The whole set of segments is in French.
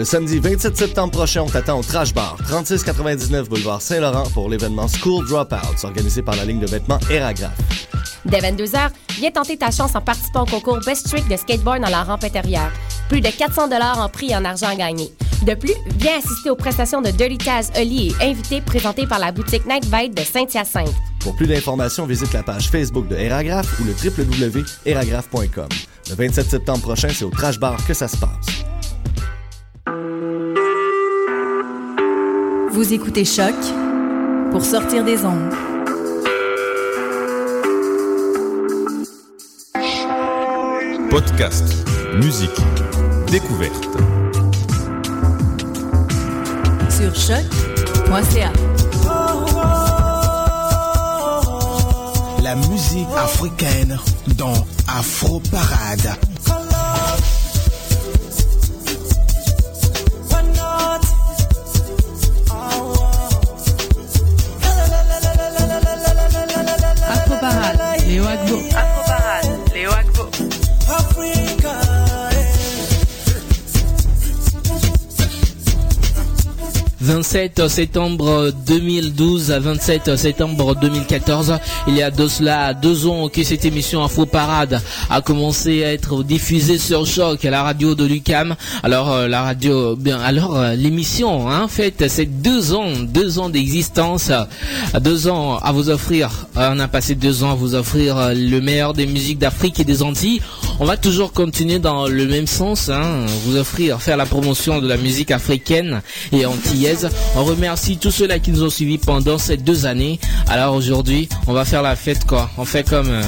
Le samedi 27 septembre prochain, on t'attend au Trash Bar, 3699 boulevard Saint-Laurent pour l'événement School Dropouts, organisé par la ligne de vêtements Eragraph. Dès 22h, viens tenter ta chance en participant au concours Best Trick de skateboard dans la rampe intérieure. Plus de 400 en prix et en argent à gagner. De plus, viens assister aux prestations de Dirty Taz, Oli et invités présentés par la boutique Night Vibe de Saint-Hyacinthe. Pour plus d'informations, visite la page Facebook de Eragraph ou le www.eragraph.com. Le 27 septembre prochain, c'est au Trash Bar que ça se passe. Vous écoutez Choc pour sortir des ondes. Podcast, musique, découverte. Sur choc.ca. La musique africaine dans Afro Parade. 27 septembre 2012 à 27 septembre 2014. Il y a de cela deux ans que cette émission Info Parade a commencé à être diffusée sur Choc à la radio de Lucam. Alors euh, la radio, bien, alors euh, l'émission, hein, fait, c'est deux ans, deux ans d'existence, deux ans à vous offrir. euh, On a passé deux ans à vous offrir euh, le meilleur des musiques d'Afrique et des Antilles. On va toujours continuer dans le même sens, hein, vous offrir, faire la promotion de la musique africaine et antillaise. On remercie tous ceux-là qui nous ont suivis pendant ces deux années. Alors aujourd'hui, on va faire la fête quoi. On fait comme euh,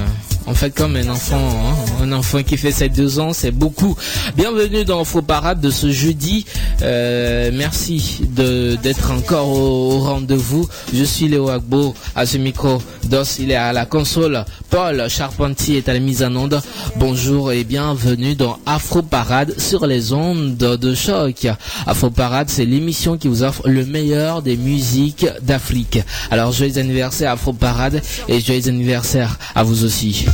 on fait comme un enfant, hein, un enfant qui fait ses deux ans, c'est beaucoup. Bienvenue dans Faux Parade de ce jeudi. Euh, merci d'être encore au, au rendez-vous. Je suis Léo Agbo à ce micro. Dos, il est à la console. Paul Charpentier est à la mise en onde. Bonjour et bienvenue dans Afro Parade sur les ondes de choc. Afro Parade, c'est l'émission qui vous offre le meilleur des musiques d'Afrique. Alors joyeux anniversaire Afro Parade et joyeux anniversaire à vous aussi.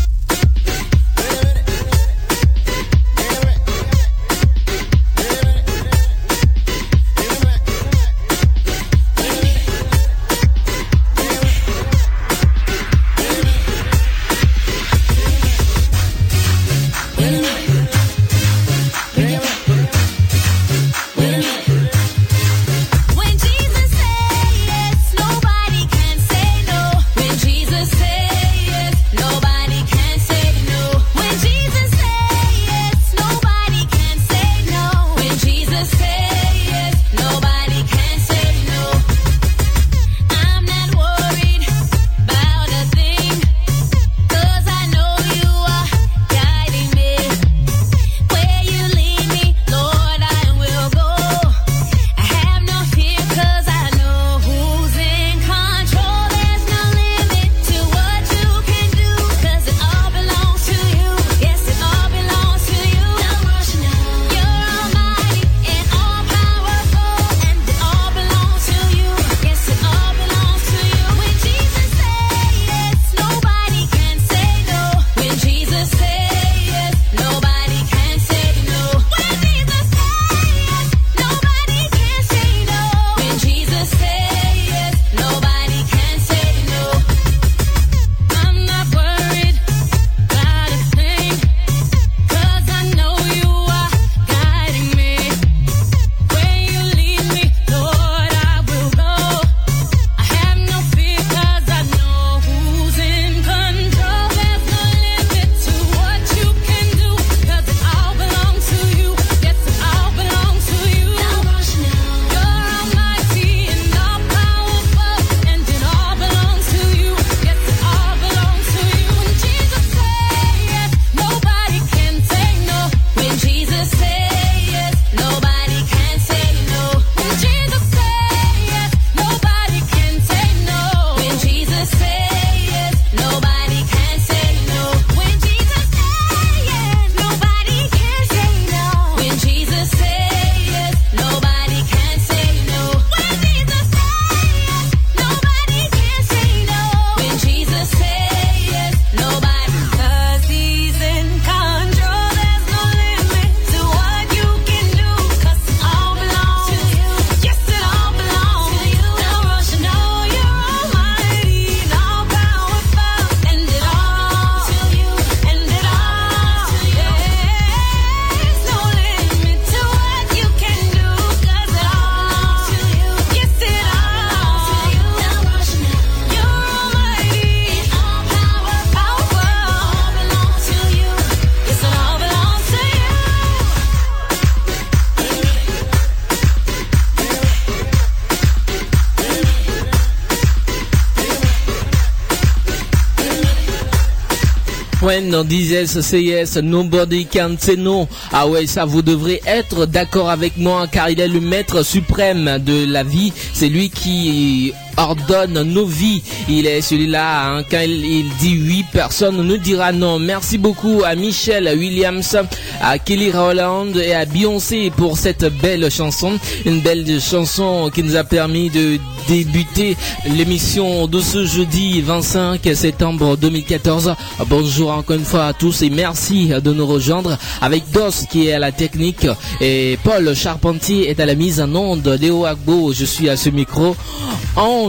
Nobody can say no. Ah ouais, ça vous devrez être d'accord avec moi car il est le maître suprême de la vie. C'est lui qui ordonne nos vies. Il est celui-là, hein, quand il, dit oui, personne ne dira non. Merci beaucoup à Michelle Williams, à Kelly Rowland et à Beyoncé pour cette belle chanson. Une belle chanson qui nous a permis de débuter l'émission de ce jeudi 25 septembre 2014. Bonjour encore une fois à tous et merci de nous rejoindre avec DOS qui est à la technique et Paul Charpentier est à la mise en onde. Léo Agbo, je suis à ce micro.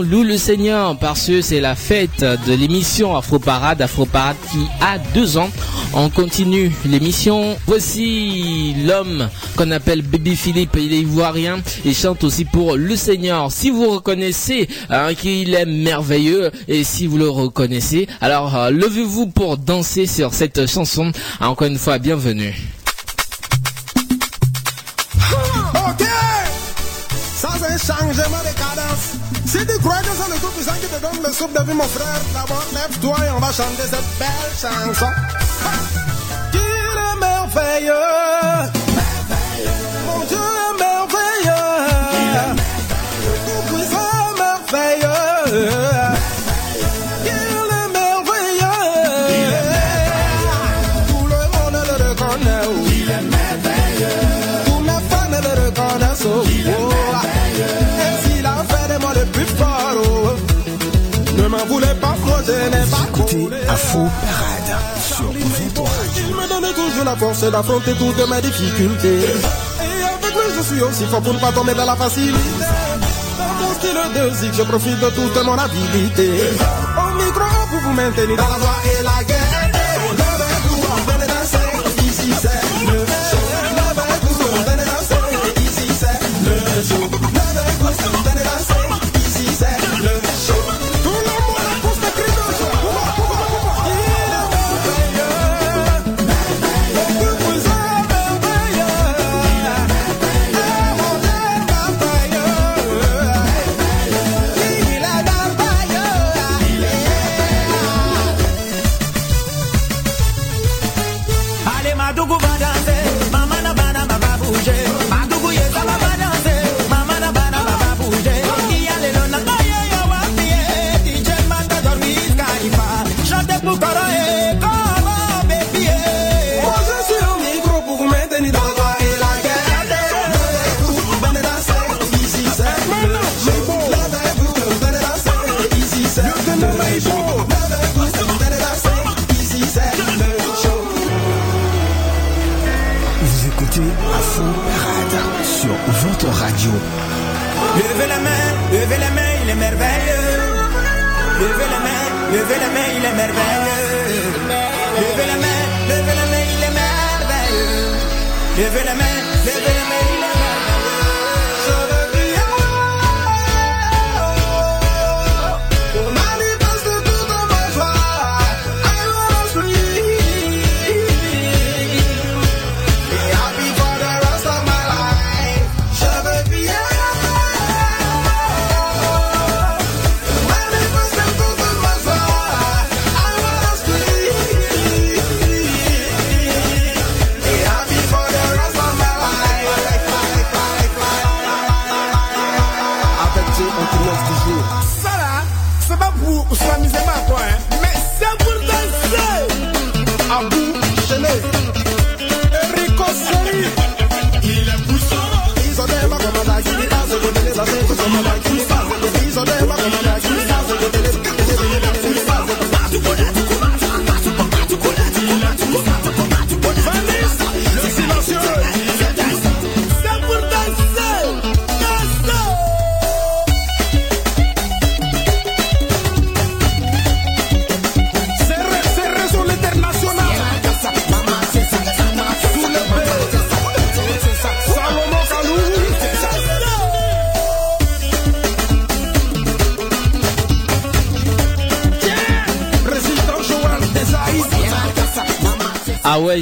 Loue le Seigneur parce que c'est la fête de l'émission Afro Parade, Afro Parade qui a deux ans. On continue l'émission. Voici l'homme qu'on appelle Baby Philippe. Il est ivoirien. Il chante aussi pour le Seigneur. Si vous reconnaissez hein, qu'il est merveilleux et si vous le reconnaissez, alors euh, levez-vous pour danser sur cette chanson. Encore une fois, bienvenue. Ok. Si tu crois que c'est le tout puissant qui te donne le souffle de vie, mon frère, d'abord lève-toi et on va chanter cette belle chanson. Ha! Qu'il est merveilleux? Mon Dieu est merveilleux. Pas Écoutez Parade sur. Il me donne toujours la force d'affronter toutes mes difficultés. Et avec lui, je suis aussi fort pour ne pas tomber dans la facilité. Dans mon style de zik, je profite de toute mon habilité. Au micro, pour vous maintenir dans la joie et la guerre. Levez-vous, venez danser, ici c'est le show. Levez-vous, venez danser, ici c'est le show. Merveilleux. Levez la main, levez la main, il est merveilleux. Levez la main, levez la main,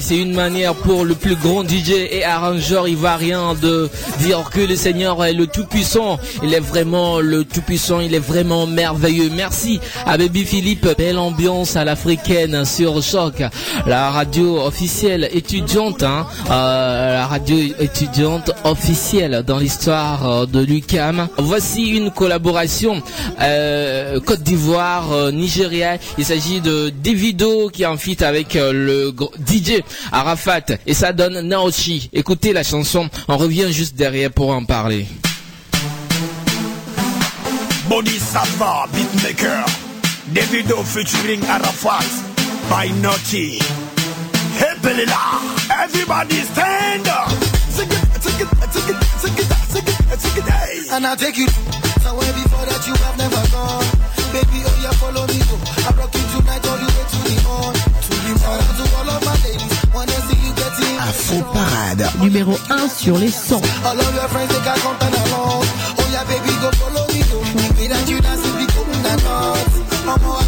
c'est une manière pour le plus grand DJ et arrangeur ivoirien de dire que le Seigneur est le Tout-Puissant. Il est vraiment le Tout-Puissant, il est vraiment merveilleux. Merci à Baby Philippe. Belle ambiance à l'africaine sur Choc. La radio officielle étudiante, hein, euh, la radio étudiante officielle dans l'histoire euh, de l'UCAM. Voici une collaboration euh, Côte d'Ivoire, Nigeria. Il s'agit de Davido qui est en feat avec le DJ Arafat et ça donne Naoshi. Écoutez la chanson, on revient juste derrière pour en parler. By Naughty. Hey, Belila, everybody stand up. Sing it, sing it, sing it, sing it, sing it, sing it, hey. And I'll take you somewhere before that you have never gone. Baby, oh yeah, follow me, go. I rock you tonight all the way to the morn. To the morn. To all of my ladies, wanna see you getting Afro Parade. Numéro 1 sur les sons. All of your friends, they can come and along. Oh yeah, baby, go follow me, go. The way that you dance, it be coming and dance. Mama, what that got me, I'm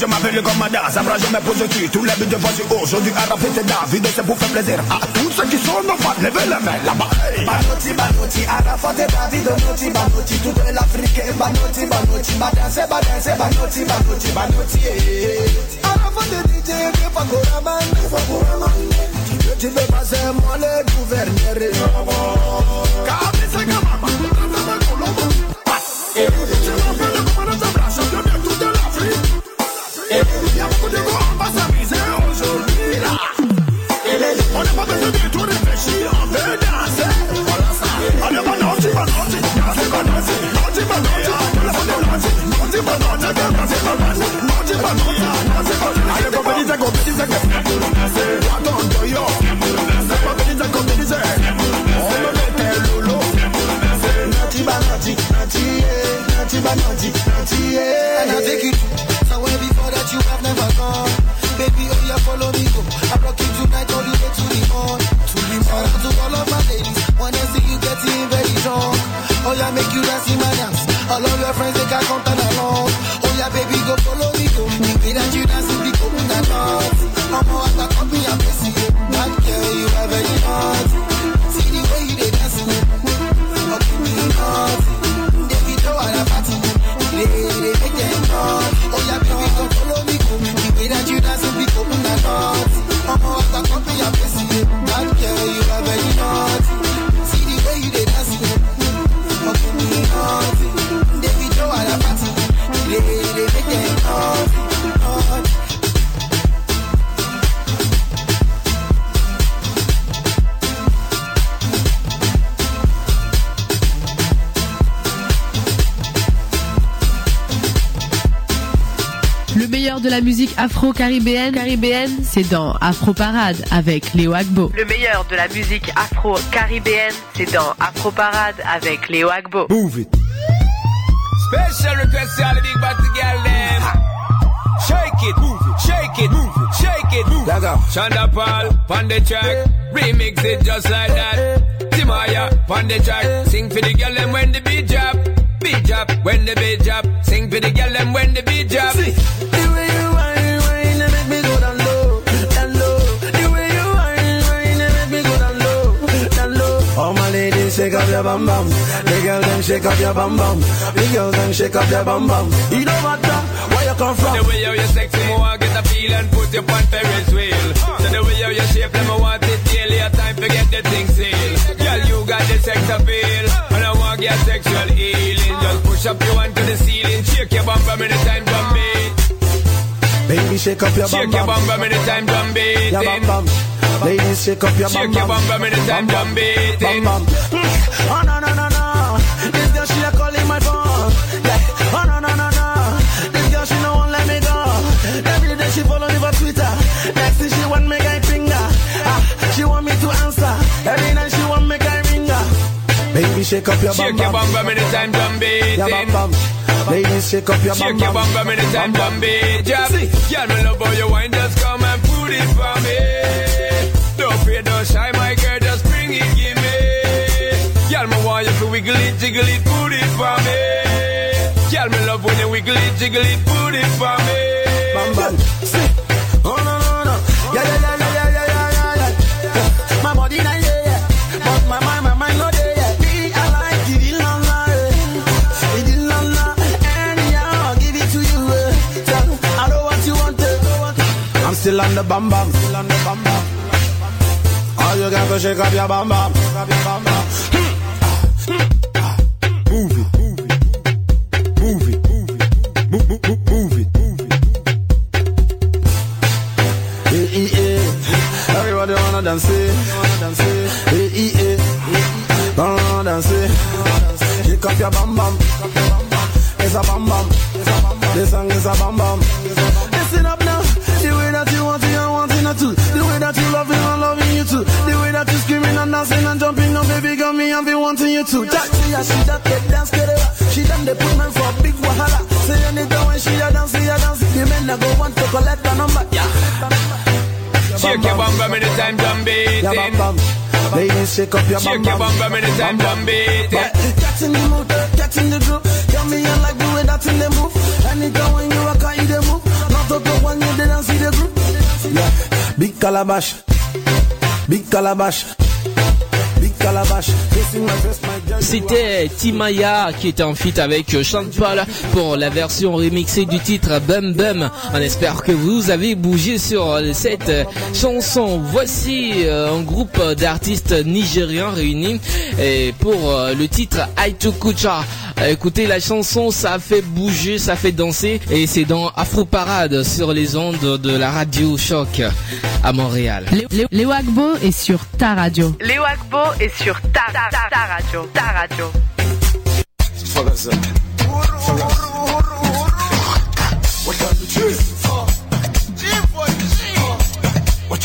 je m'appelle le commandant, ça me je me pose dessus. Tous les buts de voici aujourd'hui, Arafat et David, c'est pour faire plaisir à tous ceux qui sont nos fans. Levez les mains là-bas. Banoti, Banoti, Arafat et David, Banoti, Banoti, toute l'Afrique, Banoti, Banoti, Badanse, Badanse, Banoti, Banoti, Banoti. Arafat et DJ, Fagoraman, Fagoraman. Tu veux, tu veux passer, moi le gouverneur. Pas naughty, danser, pas danser. Naughty, pas naughty, danser, pas danser. Allez, compétition, compétition, afro-caribéenne, caribéenne, c'est dans Afro Parade avec Léo Agbo. Le meilleur de la musique afro-caribéenne, c'est dans Afro Parade avec Léo Agbo. Move it. Special request to all the big body girl them. Shake it, move it, shake it, move it, shake it, move it. Shonda Paul, pon the track, remix it just like that. Timaya, pon the track, sing for the girl them when the beat drop, beat drop when the beat drop, sing for the girl them when the beat drop. The way you your bum bum. The girl them shake up your bum bum. The girl them shake up your bum bum. You know what, uh, where you come from? The way how you sexy, me want get a feel and put you on Ferris wheel. So the way how you shape, them I want it daily. A time to get the thing sale. Girl, you got the sex appeal, and I want get sexual healing. Just push up your hand to the ceiling. Shake your bum bum anytime drum beat. Baby, shake up your bum Shake your bum. bum bum anytime drum beat. Your bum bum. Ladies, shake up your bum Shake your bum bum anytime drum beat. Bum bum. Oh no no no no, this girl she a calling my phone. Yeah. Oh no no no no, this girl she no won't let me go. Every day she follow me for Twitter. Next thing she want me guy finger. Ah, she want me to answer. Every night she want me guy ringer. Baby, shake up your bum Shake your bum. bum bum anytime drum beat. Your bum bum. Ladies, shake up your bum Shake your bum bum anytime drum beat. Yeah. Girl, me love how you wine. Just come and put it for me so shy, my girl, just bring it, give me. Girl, me want you to wiggle it, jiggle it, put it for me. Girl, me love when you wiggle it, jiggle it, put it for me. Bam, bam. Oh, no, no, no. Yeah, yeah, yeah, yeah, yeah, yeah, yeah, yeah. yeah. My body, yeah, yeah. But my mind, my mind, no, yeah. Still on the bam bam, still on the bam bam. All you got to shake up your bam bam. Move it, move it, move it, move it, move it, move, it, move it. Yeah, yeah. Everybody wanna dance it, yeah, yeah. Don't dance it. Up your bam bam. It's a bam bam. This song is a bam bam. Too. That she a she that take dance, it. She done the put man for a big wahala. Say anytime when she a dance, she a dance. The men that go want to collect the number, yeah. Shake your bum bum anytime drum beat. Your bum bum. Ladies, shake up your bum Shake your bum bum anytime drum beat. Get in the mood, in the groove. Tell me you like the way that in the move. Anytime when you rock, you the move. Not to go when you didn't see the group. Yeah. Big calabash. Big calabash calabash. Kissing my dress, my C'était Timaya qui était en feat avec euh, Sean Paul pour la version remixée du titre Bum Bum. On espère que vous avez bougé sur euh, cette euh, chanson. Voici un groupe d'artistes nigérians réunis et pour le titre Aitu Kucha. Écoutez la chanson, ça fait bouger, ça fait danser et c'est dans Afro Parade sur les ondes de la radio Choc à Montréal. Léo- Léo Agbo est sur ta radio. Léo Agbo est sur ta, ta, ta, ta radio. Ta la gato. What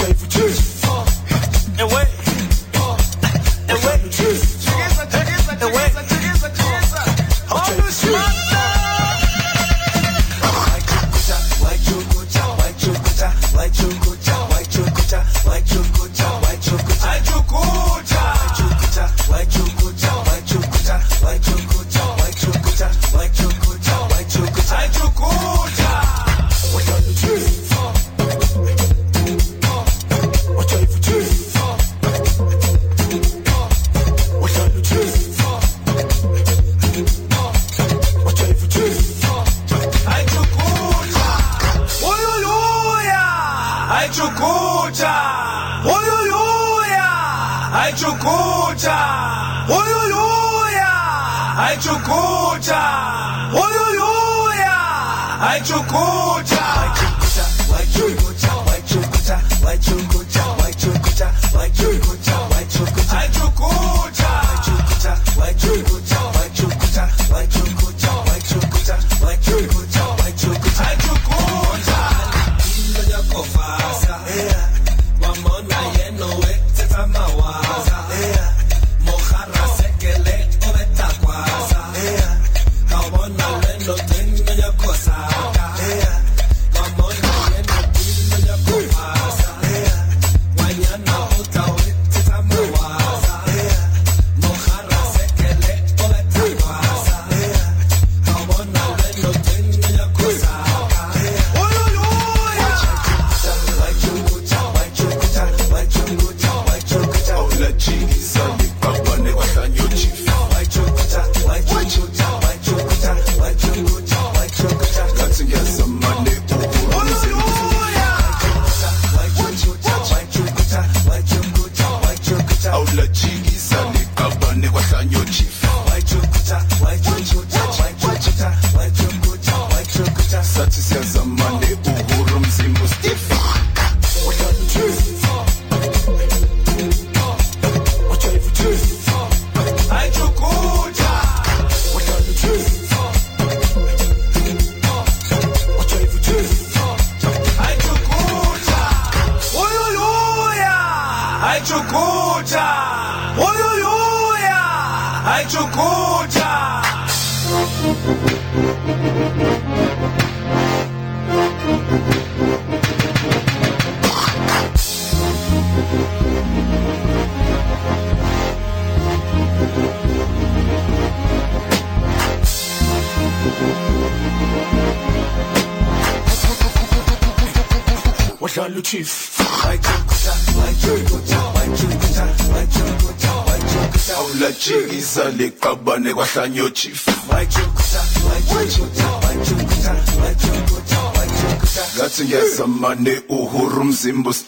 Mane uhurum oh, oh, zimbus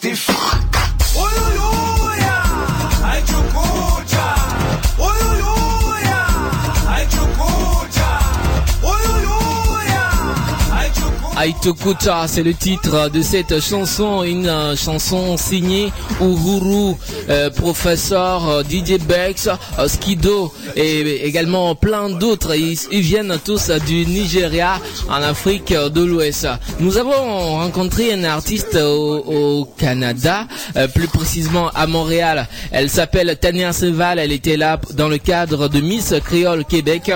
c'est le titre de cette chanson, une euh, chanson signée Uhuru, euh, professeur euh, DJ Bex, euh, Skido et également plein d'autres. Ils, viennent tous du Nigeria en Afrique de l'Ouest. Nous avons rencontré un artiste au, au Canada, plus précisément à Montréal. Elle s'appelle Tania Seval. Elle était là dans le cadre de Miss Créole Québec,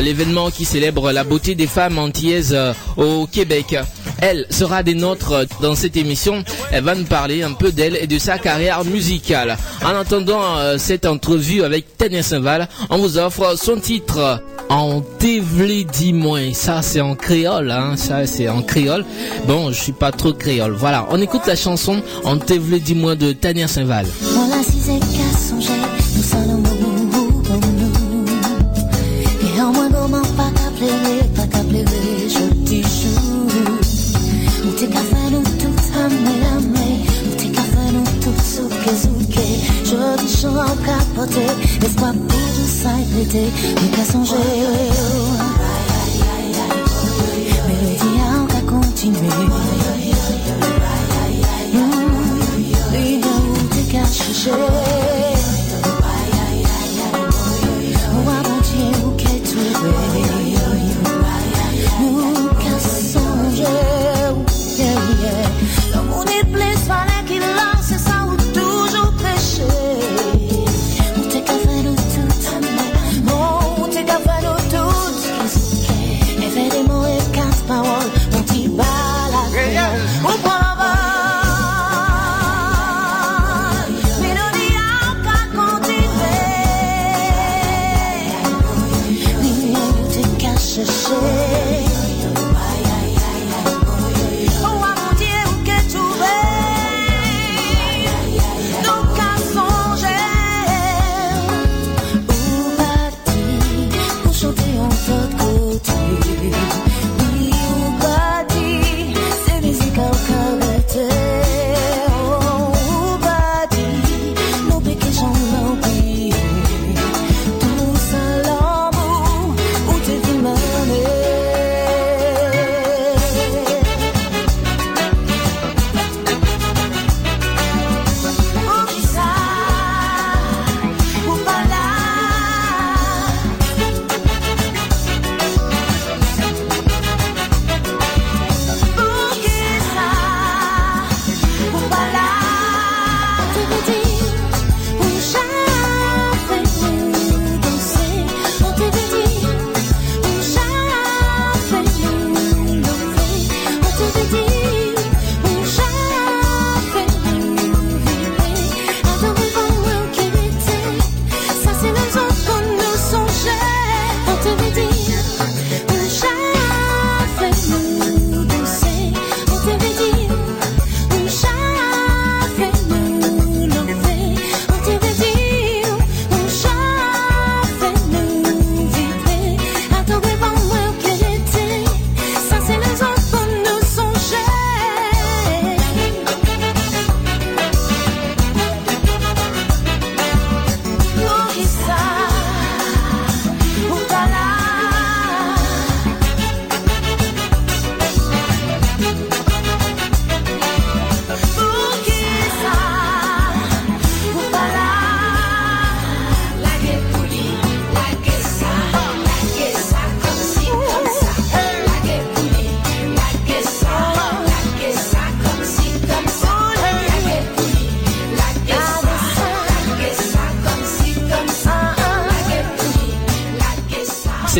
l'événement qui célèbre la beauté des femmes antillaises euh, au Québec. Elle sera des nôtres dans cette émission. Elle va nous parler un peu d'elle et de sa carrière musicale. En attendant euh, cette entrevue avec Tania Saint-Val, on vous offre son titre en Tévlé dis-moi. Ça c'est en créole, hein. Ça c'est en créole. Bon, je suis pas trop créole. Voilà, on écoute la chanson en Tévlé dis-moi de Tania Saint-Val. Voilà si pas qu'à pleurer, pas qu'à pleurer, je t'y joue. Ou t'es qu'à faire nous tout amé, amé. Ou t'es qu'à faire nous tout souké, souké. Je dis chant capoté, espoir pour tout ça et prêté. Mais qu'à songer. Mélodie à qu'à continuer. Oui, où t'es qu'à chercher.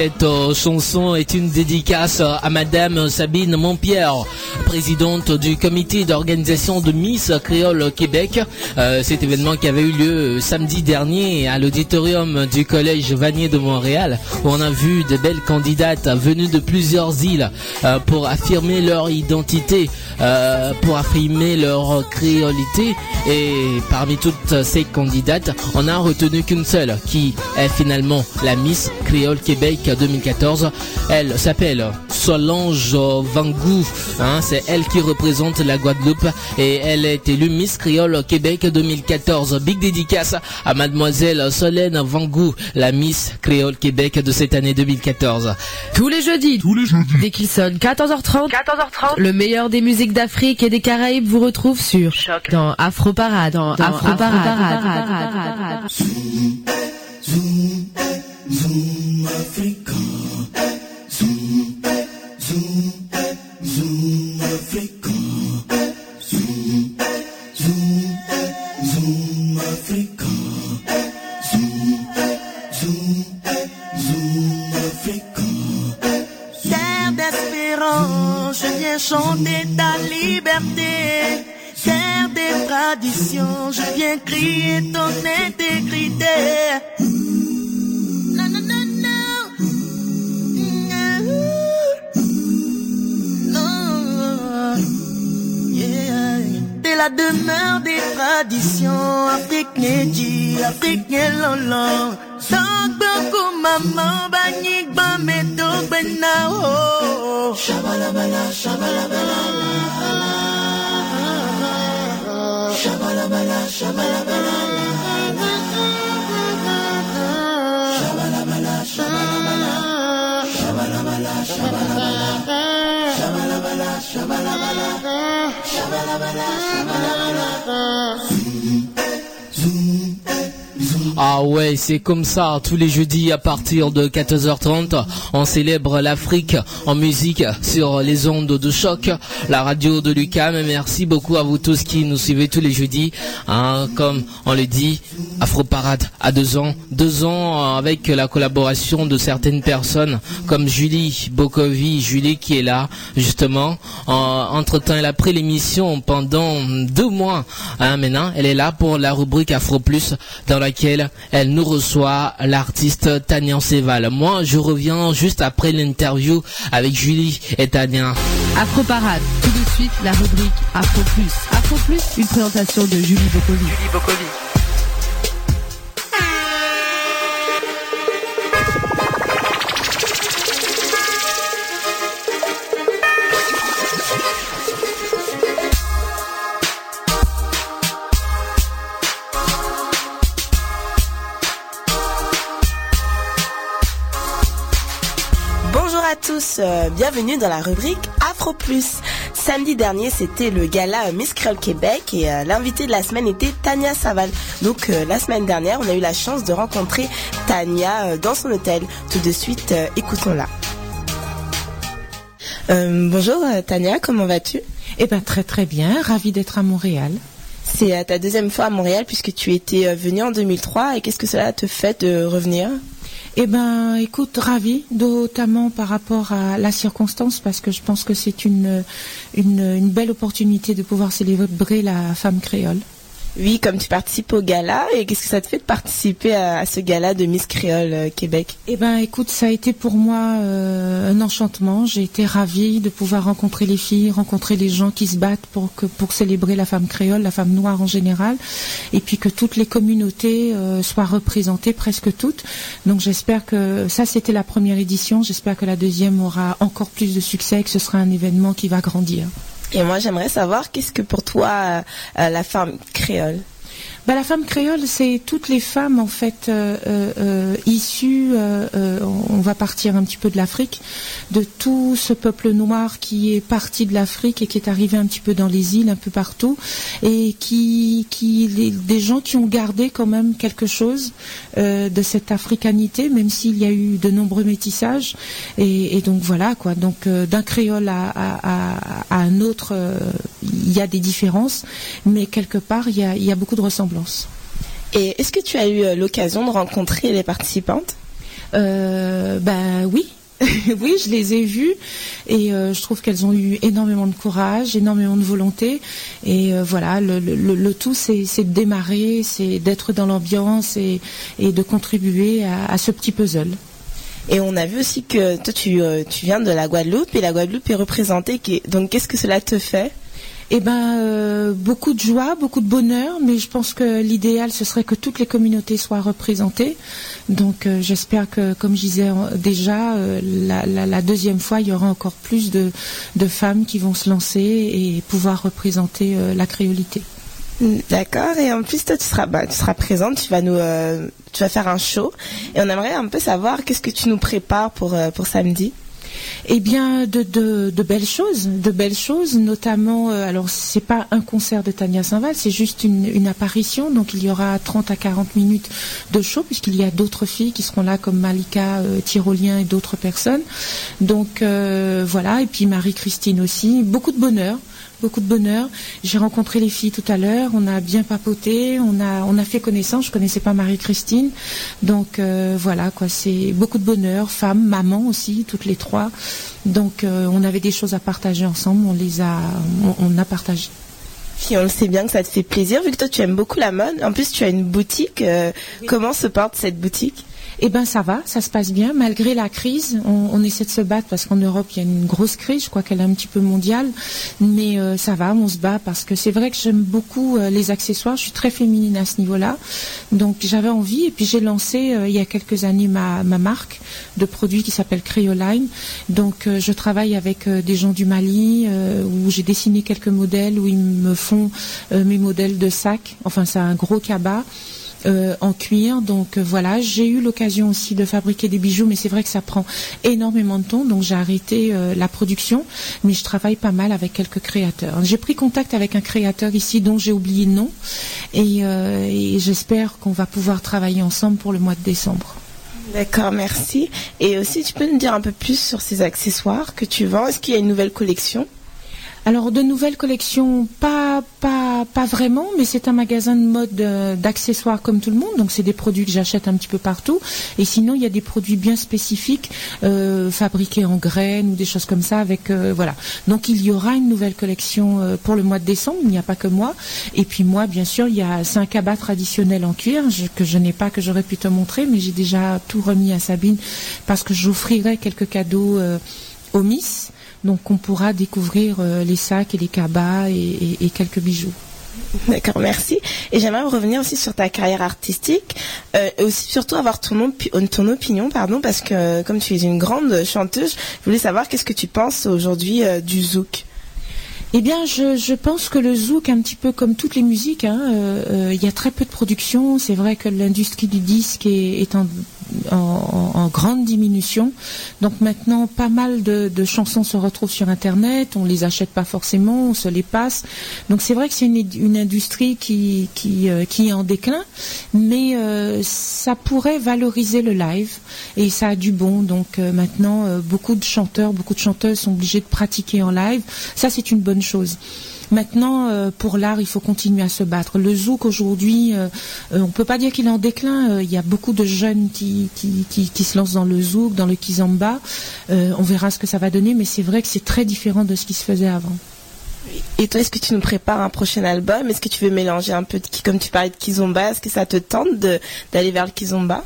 Cette euh, chanson est une dédicace à Madame Sabine Montpierre, présidente du comité d'organisation de Miss Créole Québec. Euh, cet événement qui avait eu lieu samedi dernier à l'auditorium du collège Vanier de Montréal, où on a vu de belles candidates venues de plusieurs îles euh, pour affirmer leur identité, euh, pour affirmer leur créolité. Et parmi toutes ces candidates, on n'a retenu qu'une seule, qui est finalement la Miss Créole Québec 2014. Elle s'appelle Solange Vangou. Hein, c'est elle qui représente la Guadeloupe et elle est élue Miss Créole Québec 2014. Big dédicace à mademoiselle Solène Vangou, la Miss Créole Québec de cette année 2014. Tous les jeudis, dès qu'il sonne 14h30, 14h30, le meilleur des musiques d'Afrique et des Caraïbes vous retrouve sur dans Afro Parade, dans Afro Parade. Zoom, zoom Africa. Zoom, je viens crier ton intégrité. T'es la demeure des traditions africaines, dit africaine lolo. Tant beaucoup maman, banik, bameto, benao. Shabalabala, shabalabala. Shabalabala, shabalabala. Shabalabala, Ah. Ah ouais, c'est comme ça, tous les jeudis à partir de 14h30, on célèbre l'Afrique en musique sur les ondes de choc, la radio de Lucam. Merci beaucoup à vous tous qui nous suivez tous les jeudis. Hein, comme on le dit, Afro Parade à deux ans. Deux ans avec la collaboration de certaines personnes comme Julie Bokovi, Julie qui est là justement. entre temps, elle a pris l'émission pendant deux mois. Hein, maintenant, elle est là pour la rubrique Afro Plus dans laquelle elle nous reçoit l'artiste Tania Seval. Moi, je reviens juste après l'interview avec Julie et Tania. Afro Parade, tout de suite la rubrique Afro Plus. Afro Plus, une présentation de Julie Bokovi. Tous, euh, bienvenue dans la rubrique Afro Plus. Samedi dernier, c'était le gala euh, Miss Creole Québec et euh, l'invité de la semaine était Tania Saval. Donc euh, la semaine dernière, on a eu la chance de rencontrer Tania euh, dans son hôtel. Tout de suite, euh, écoutons-la. Euh, bonjour Tania, comment vas-tu? Eh ben très très bien, ravie d'être à Montréal. C'est euh, ta deuxième fois à Montréal puisque tu étais euh, venue en 2003 et qu'est-ce que cela te fait de revenir? Eh ben, écoute, ravie, notamment par rapport à la circonstance, parce que je pense que c'est une belle opportunité de pouvoir célébrer la femme créole. Oui, comme tu participes au gala, et qu'est-ce que ça te fait de participer à, ce gala de Miss Créole euh, Québec? Eh ben, écoute, ça a été pour moi euh, un enchantement. J'ai été ravie de pouvoir rencontrer les filles, rencontrer les gens qui se battent pour que pour célébrer la femme créole, la femme noire en général, et puis que toutes les communautés euh, soient représentées, presque toutes. Donc, j'espère que ça, c'était la première édition. J'espère que la deuxième aura encore plus de succès et que ce sera un événement qui va grandir. Et moi, j'aimerais savoir qu'est-ce que pour toi euh, euh, la femme créole? Bah, la femme créole, c'est toutes les femmes en fait euh, euh, euh, issues. on va partir un petit peu de l'Afrique, de tout ce peuple noir qui est parti de l'Afrique et qui est arrivé un petit peu dans les îles, un peu partout, et qui, des gens qui ont gardé quand même quelque chose de cette africanité, même s'il y a eu de nombreux métissages. Et, donc voilà quoi. Donc d'un créole à, un autre, il y a des différences, mais quelque part il y a, il y a beaucoup de ressemblances. Et est-ce que tu as eu euh, l'occasion de rencontrer les participantes? Euh, ben oui. oui, je les ai vues et euh, je trouve qu'elles ont eu énormément de courage, énormément de volonté et euh, voilà, le, le- le- le tout c'est de démarrer, c'est d'être dans l'ambiance et, et de contribuer à, à ce petit puzzle. Et on a vu aussi que toi, tu, tu viens de la Guadeloupe et la Guadeloupe est représentée. Donc, qu'est-ce que cela te fait? Eh ben, euh, beaucoup de joie, beaucoup de bonheur, mais je pense que l'idéal ce serait que toutes les communautés soient représentées. Donc, euh, j'espère que, comme je disais en- déjà, euh, la, deuxième fois, il y aura encore plus de, femmes qui vont se lancer et pouvoir représenter euh, la créolité. Mm, D'accord. Et en plus, toi, tu seras, bah, tu seras présente. Tu vas nous, euh, tu vas faire un show. Et on aimerait un peu savoir qu'est-ce que tu nous prépares euh, pour samedi. Eh bien, de, belles choses, de belles choses, notamment. euh, alors, c'est pas un concert de Tania Saint-Val, c'est juste une, une apparition. Donc, il y aura 30 à 40 minutes de show, puisqu'il y a d'autres filles qui seront là, comme Malika euh, Tyrolien et d'autres personnes. Donc, euh, voilà. Et puis Marie-Christine aussi. Beaucoup de bonheur. Beaucoup de bonheur. J'ai rencontré les filles tout à l'heure. On a bien papoté. On a, on a fait connaissance. Je connaissais pas Marie-Christine. Donc euh, voilà quoi. C'est beaucoup de bonheur. Femme, maman aussi, toutes les trois. Donc euh, on avait des choses à partager ensemble. On les a, on, on a partagé. Puis on le sait bien que ça te fait plaisir vu que toi tu aimes beaucoup la mode. En plus tu as une boutique. euh, Comment se porte cette boutique? Eh ben ça va, ça se passe bien malgré la crise. On, essaie de se battre parce qu'en Europe il y a une grosse crise. Je crois qu'elle est un petit peu mondiale, mais euh, ça va, on se bat parce que c'est vrai que j'aime beaucoup euh, les accessoires. Je suis très féminine à ce niveau-là, donc j'avais envie et puis j'ai lancé euh, il y a quelques années ma, ma marque de produits qui s'appelle Creoline. Donc je travaille avec des gens du Mali où j'ai dessiné quelques modèles où ils me font mes modèles de sacs. Enfin c'est un gros cabas euh, en cuir. Donc euh, voilà, j'ai eu l'occasion aussi de fabriquer des bijoux, mais c'est vrai que ça prend énormément de temps, donc j'ai arrêté euh, la production, mais je travaille pas mal avec quelques créateurs. J'ai pris contact avec un créateur ici dont j'ai oublié le nom, et, et j'espère qu'on va pouvoir travailler ensemble pour le mois de décembre. D'accord, merci. Et aussi, tu peux nous dire un peu plus sur ces accessoires que tu vends? Est-ce qu'il y a une nouvelle collection? Alors de nouvelles collections, pas pas pas vraiment, mais c'est un magasin de mode euh, d'accessoires comme tout le monde, donc c'est des produits que j'achète un petit peu partout. Et sinon, il y a des produits bien spécifiques euh, fabriqués en graines ou des choses comme ça. Avec euh, voilà. Donc il y aura une nouvelle collection pour le mois de décembre. Il n'y a pas que moi. Et puis moi, bien sûr, il y a c'est un cabas traditionnel en cuir que je n'ai pas que j'aurais pu te montrer, mais j'ai déjà tout remis à Sabine parce que j'offrirai quelques cadeaux. euh, au Miss. Donc on pourra découvrir euh, les sacs et les cabas et, et- et quelques bijoux. D'accord, merci. Et j'aimerais revenir aussi sur ta carrière artistique, euh, et aussi surtout avoir ton, opi- ton opinion, pardon, parce que comme tu es une grande chanteuse, je voulais savoir qu'est-ce que tu penses aujourd'hui euh, du zouk. Eh bien, je, je pense que le zouk, un petit peu comme toutes les musiques, hein, euh, il y a très peu de production. C'est vrai que l'industrie du disque est, est en, en- grande diminution. Donc maintenant, pas mal de, chansons se retrouvent sur Internet. On les achète pas forcément, on se les passe. Donc c'est vrai que c'est une, industrie euh, qui est en déclin, mais euh, ça pourrait valoriser le live et ça a du bon. Donc euh, maintenant, beaucoup de chanteurs, beaucoup de chanteuses sont obligés de pratiquer en live. Ça, c'est une bonne chose. Maintenant, euh, pour l'art, il faut continuer à se battre. Le zouk aujourd'hui, euh, euh, on peut pas dire qu'il est en déclin. Il y a beaucoup de jeunes qui, se lancent dans le zouk, dans le kizomba. Euh, on verra ce que ça va donner, mais c'est vrai que c'est très différent de ce qui se faisait avant. Et toi, est-ce que tu nous prépares un prochain album? Est-ce que tu veux mélanger un peu, de, comme tu parlais de kizomba, est-ce que ça te tente d'aller vers le kizomba?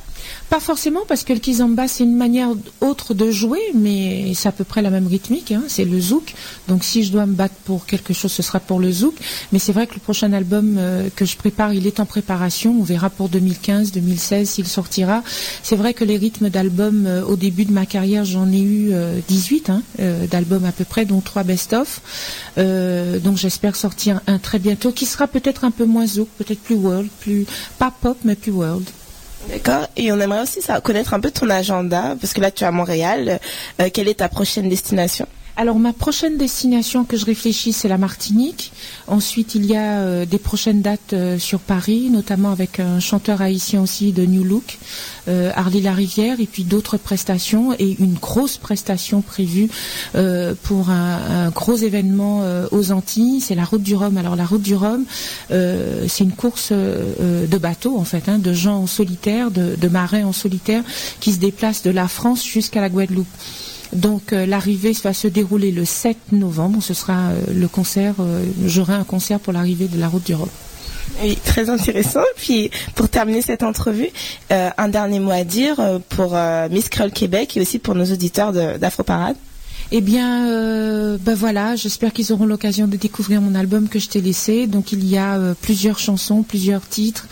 Pas forcément, parce que le kizomba, c'est une manière autre de jouer, mais c'est à peu près la même rythmique, hein, c'est le zouk. Donc si je dois me battre pour quelque chose, ce sera pour le zouk. Mais c'est vrai que le prochain album euh, que je prépare, il est en préparation. On verra pour 2015, 2016 s'il sortira. C'est vrai que les rythmes d'albums, euh, au début de ma carrière, j'en ai eu euh, 18 hein, euh, d'albums à peu près, dont trois best-of. Donc j'espère sortir un très bientôt, qui sera peut-être un peu moins zouk, peut-être plus world, plus pas pop, mais plus world. D'accord. Et on aimerait aussi connaître un peu ton agenda, parce que là, tu es à Montréal. Euh, quelle est ta prochaine destination? Alors ma prochaine destination que je réfléchis, c'est la Martinique. Ensuite, il y a euh, des prochaines dates euh, sur Paris, notamment avec un chanteur haïtien aussi de New Look, euh, Harley Larivière, et puis d'autres prestations et une grosse prestation prévue euh, pour un, gros événement aux Antilles. C'est la Route du Rhum. Alors la Route du Rhum, c'est une course de bateaux en fait, hein, de gens en solitaire, de, de marins en solitaire qui se déplacent de la France jusqu'à la Guadeloupe. Donc euh, l'arrivée va se dérouler le 7 novembre. Ce sera euh, le concert. euh, J'aurai un concert pour l'arrivée de la Route du Rhum. Oui, très intéressant. Puis pour terminer cette entrevue, un dernier mot à dire pour Miss Creole Québec et aussi pour nos auditeurs d'Afro Parade. Eh bien, euh, ben voilà, j'espère qu'ils auront l'occasion de découvrir mon album que je t'ai laissé. Donc il y a euh, plusieurs chansons, plusieurs titres.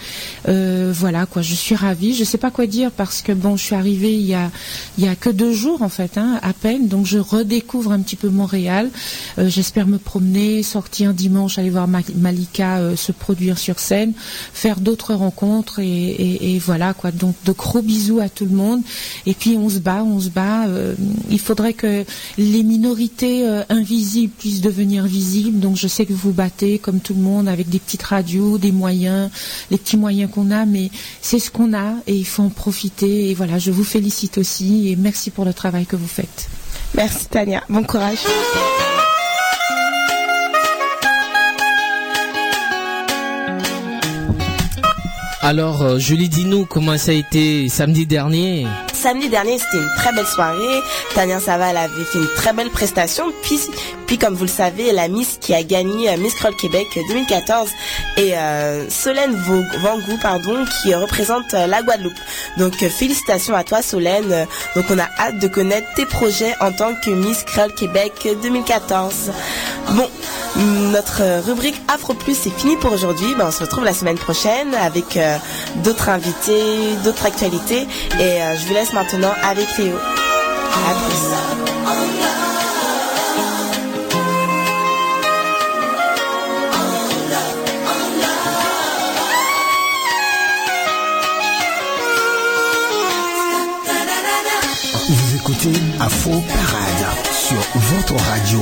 Euh, voilà quoi, je suis ravie. Je sais pas quoi dire parce que bon, je suis arrivée il y a il y a que deux jours en fait, hein, à peine. Donc je redécouvre un petit peu Montréal. J'espère me promener, sortir dimanche, aller voir Ma- Malika se produire sur scène, faire d'autres rencontres et, voilà quoi. Donc de gros bisous à tout le monde. Et puis on se bat, on se bat. il faudrait que minorités euh, invisibles puissent devenir visibles. Donc je sais que vous vous battez comme tout le monde avec des petites radios, des moyens, les petits moyens qu'on a, mais c'est ce qu'on a et il faut en profiter. Et voilà, je vous félicite aussi et merci pour le travail que vous faites. Merci Tania, bon courage. Alors, euh, Julie, dis-nous comment ça a été samedi dernier. Samedi dernier, c'était une très belle soirée. Tania Saval avait fait une très belle prestation. Puis, puis comme vous le savez, la Miss qui a gagné euh, Miss Croll Québec 2014 est euh, Solène Vangou, pardon, qui représente la Guadeloupe. Donc félicitations à toi Solène. Donc on a hâte de connaître tes projets en tant que Miss Croll Québec 2014. Bon, notre rubrique Afro Plus est finie pour aujourd'hui. Ben, on se retrouve la semaine prochaine avec euh, d'autres invités, d'autres actualités. Et euh, je vous laisse maintenant avec Léo. À plus. Vous écoutez Afro Parade sur votre radio.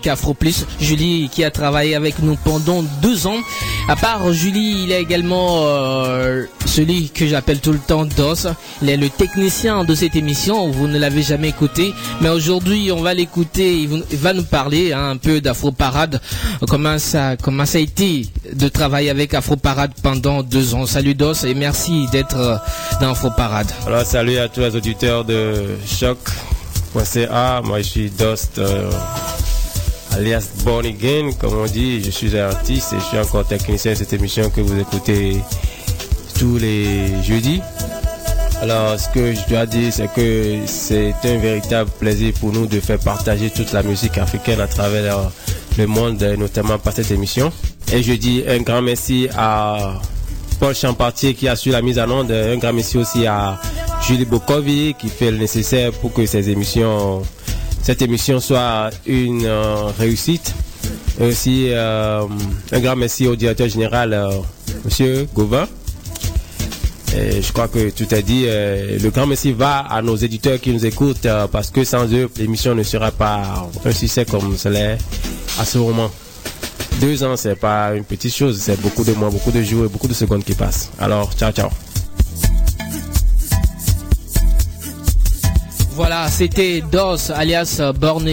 Rubrique Afro Plus. Julie qui a travaillé avec nous pendant deux ans. À part Julie, il a également euh, celui que j'appelle tout le temps DOS. Il est le technicien de cette émission. Vous ne l'avez jamais écouté. Mais aujourd'hui, on va l'écouter. Il va nous parler hein, un peu d'Afro Parade. Comment ça, a été de travailler avec Afro Parade pendant deux ans. Salut DOS et merci d'être euh, dans Afro Parade. Alors salut à tous les auditeurs de choc.ca. Moi je suis Dost euh, alias Born Again, comme on dit. Je suis artiste et je suis encore technicien de cette émission que vous écoutez tous les jeudis. Alors ce que je dois dire c'est que c'est un véritable plaisir pour nous de faire partager toute la musique africaine à travers euh, le monde, notamment par cette émission. Et je dis un grand merci à Paul Champartier qui assure la mise en onde. Un grand merci aussi à Julie Bokovi qui fait le nécessaire pour que ces émissions, cette émission soit une euh, réussite. Et aussi euh, un grand merci au directeur général, euh, Monsieur Gauvin. Et je crois que tout est dit. Le grand merci va à nos éditeurs qui nous écoutent parce que sans eux, l'émission ne sera pas un succès comme cela à ce moment. Deux ans, c'est pas une petite chose, c'est beaucoup de mois, beaucoup de jours et beaucoup de secondes qui passent. Alors, ciao, ciao. Voilà, c'était Dos alias Born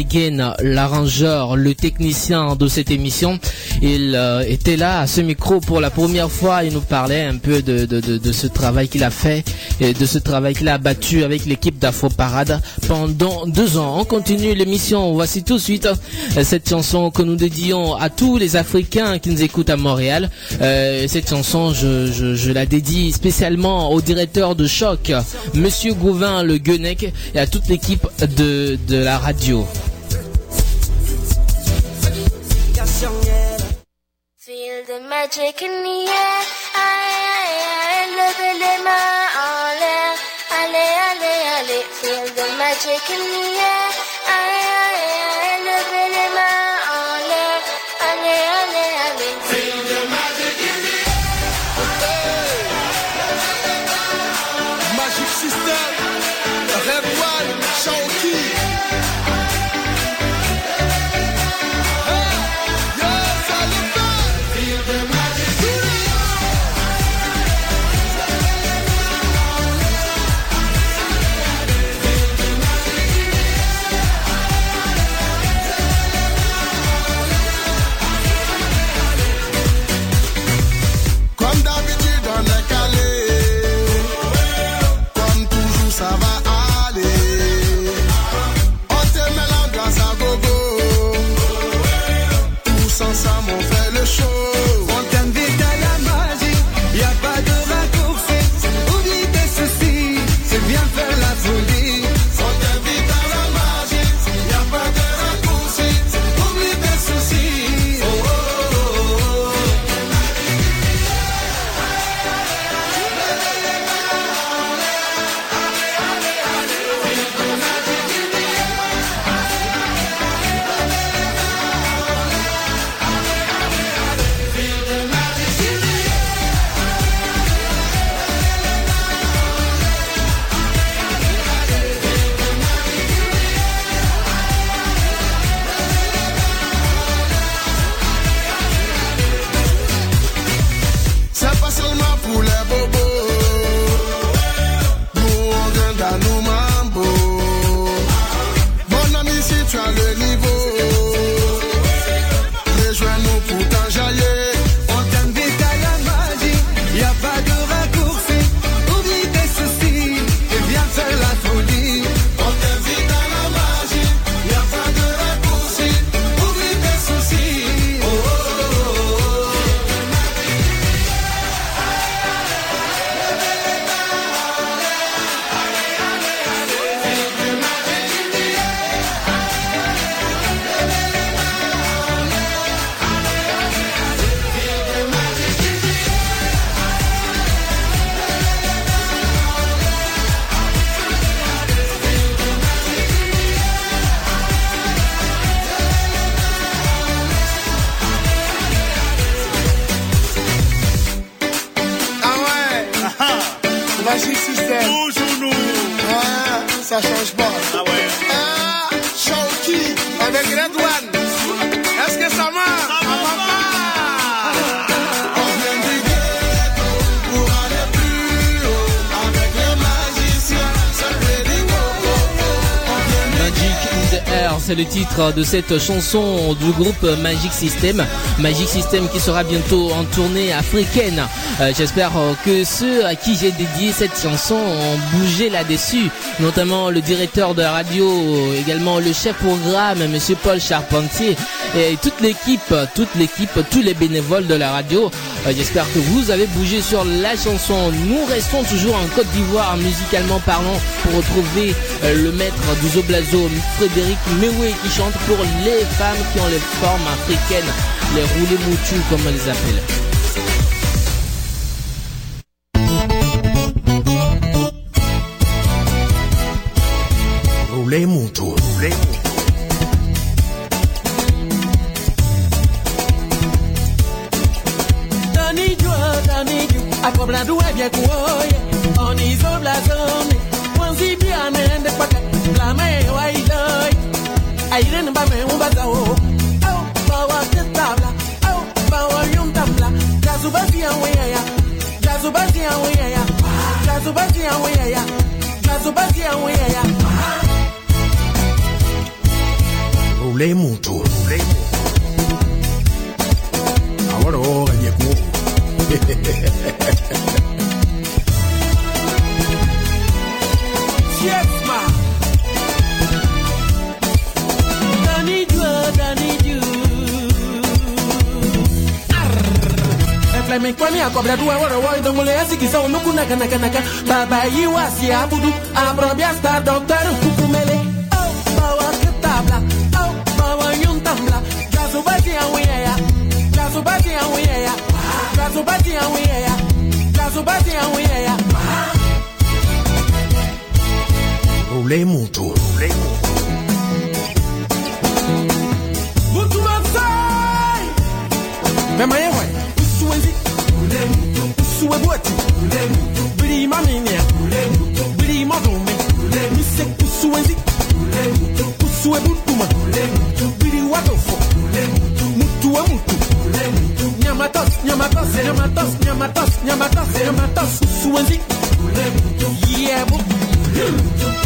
l'arrangeur, le technicien de cette émission. Il euh, était là à ce micro pour la première fois. Il nous parlait un peu de, ce travail qu'il a fait et de ce travail qu'il a abattu avec l'équipe d'Afro Parade pendant deux ans. On continue l'émission. Voici tout de suite euh, cette chanson que nous dédions à tous les Africains qui nous écoutent à Montréal. Euh, cette chanson, je, je, la dédie spécialement au directeur de Choc, Monsieur Gouvin le Guenec, toute l'équipe de, de la radio. Feel the magic in the air. Aïe, aïe, aïe, levez les mains en l'air. Allez, allez, allez. Feel the magic in the air. De cette chanson du groupe Magic System. Magic System qui sera bientôt en tournée africaine. Euh, J'espère que ceux à qui j'ai dédié cette chanson ont bougé là-dessus, notamment le directeur de la radio, également le chef programme, Monsieur Paul Charpentier, et toute l'équipe, toute l'équipe, tous les bénévoles de la radio. Euh, J'espère que vous avez bougé sur la chanson. Nous restons toujours en Côte d'Ivoire, musicalement parlant, pour retrouver euh, le maître du Zoblazo, Frédéric Mewé, qui chante pour les femmes qui ont les formes africaines, les roulés moutus, comme on les appelle. Ako bladue bie kuoye Onizo blazone Wanzi bia nende kwake Blame waidoi Aire nba me umbaza o Au bawa tetabla Au bawa bla Jazu bazi ya weya Jazu bazi ya weya Jazu bazi ya weya Jazu bazi ya weya Rule mutu. Rule mutu. Ahora oye kuoye yes, ma. Kwani akobra duwa woro woi, ndo mule asiki so nuku naka naka naka baba yiwa wasi abudu abrobia star doctor kukumele oh bawa ketabla oh bawa yuntamla gaso ya gaso bati zubati ya wiyaya la zubati ya wiyaya Rule muto, Rule muto. Mutu mansai Mema yewe Usuwe Bili imamini nyamatas nyamatas nyamatas nyamatas nyamatas suwenzi yeah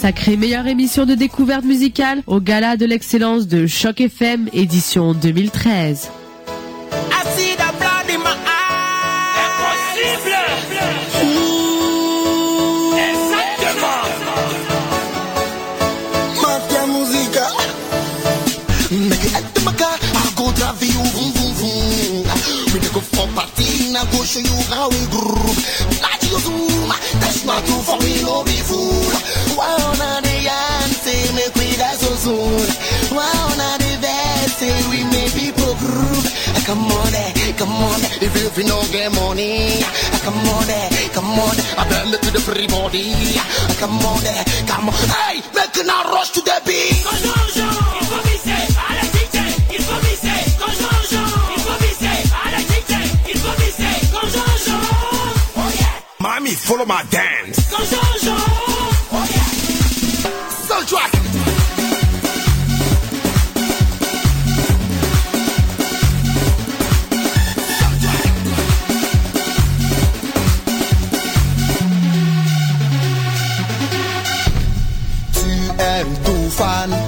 sacrée meilleure émission de découverte musicale au gala de l'excellence de Choc FM édition 2013. I see the blood in my eye. Impossible. Exactement. Mafia musica Make it at the maca I go drive you vroom vroom vroom We take off for party I go show you how we groove Like you zoom That's not too for me no be fool Why on a the yarn say make we die so soon Why on a the best say we make people groove Come on there, come on. There If you, if you no get money. Come on there, come on. There I bend it to the free body. Come on there, come on. Hey, make a rush to the beat. Mommy, follow my dance. Soul aimes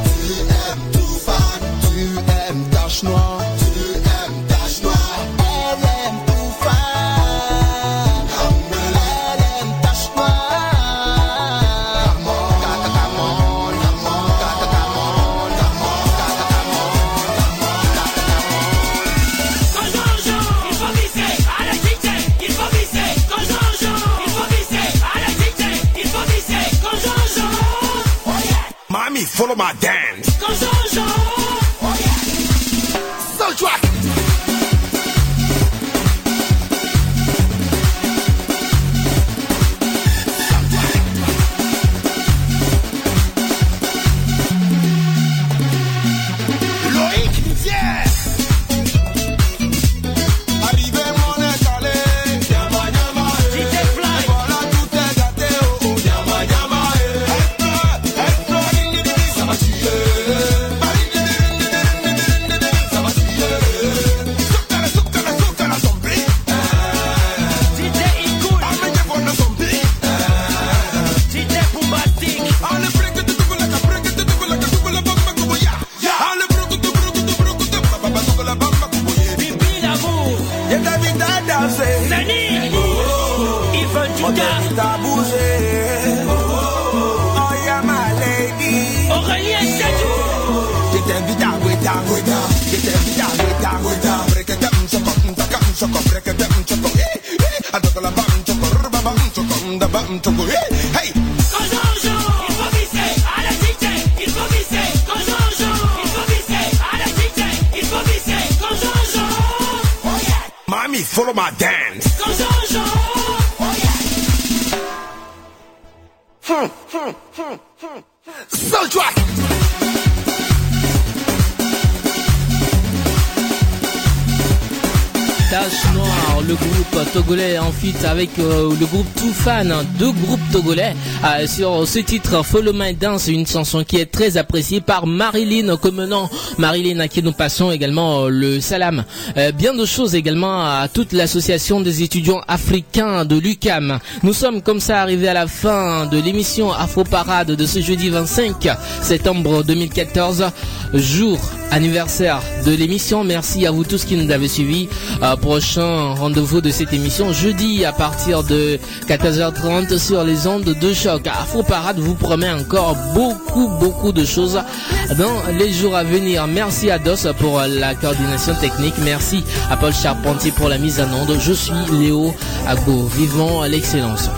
follow my dance. Euh, le groupe Too Fan, deux groupes togolais euh, sur ce titre Follow My Dance, une chanson qui est très appréciée par Marilyn comme nom. Marilyn à qui nous passons également euh, le salam. Euh, bien de choses également à toute l'association des étudiants africains de l'UCAM. Nous sommes comme ça arrivés à la fin de l'émission Afro Parade de ce jeudi 25 septembre 2014, jour anniversaire de l'émission. Merci à vous tous qui nous avez suivis. Euh, prochain rendez-vous de cette émission jeudi à partir de 14h30 sur les ondes de choc. Afro Parade vous promet encore beaucoup beaucoup de choses dans les jours à venir. Merci à DOS pour la coordination technique. Merci à Paul Charpentier pour la mise en onde. Je suis Léo Agbo. Vivement l'excellence.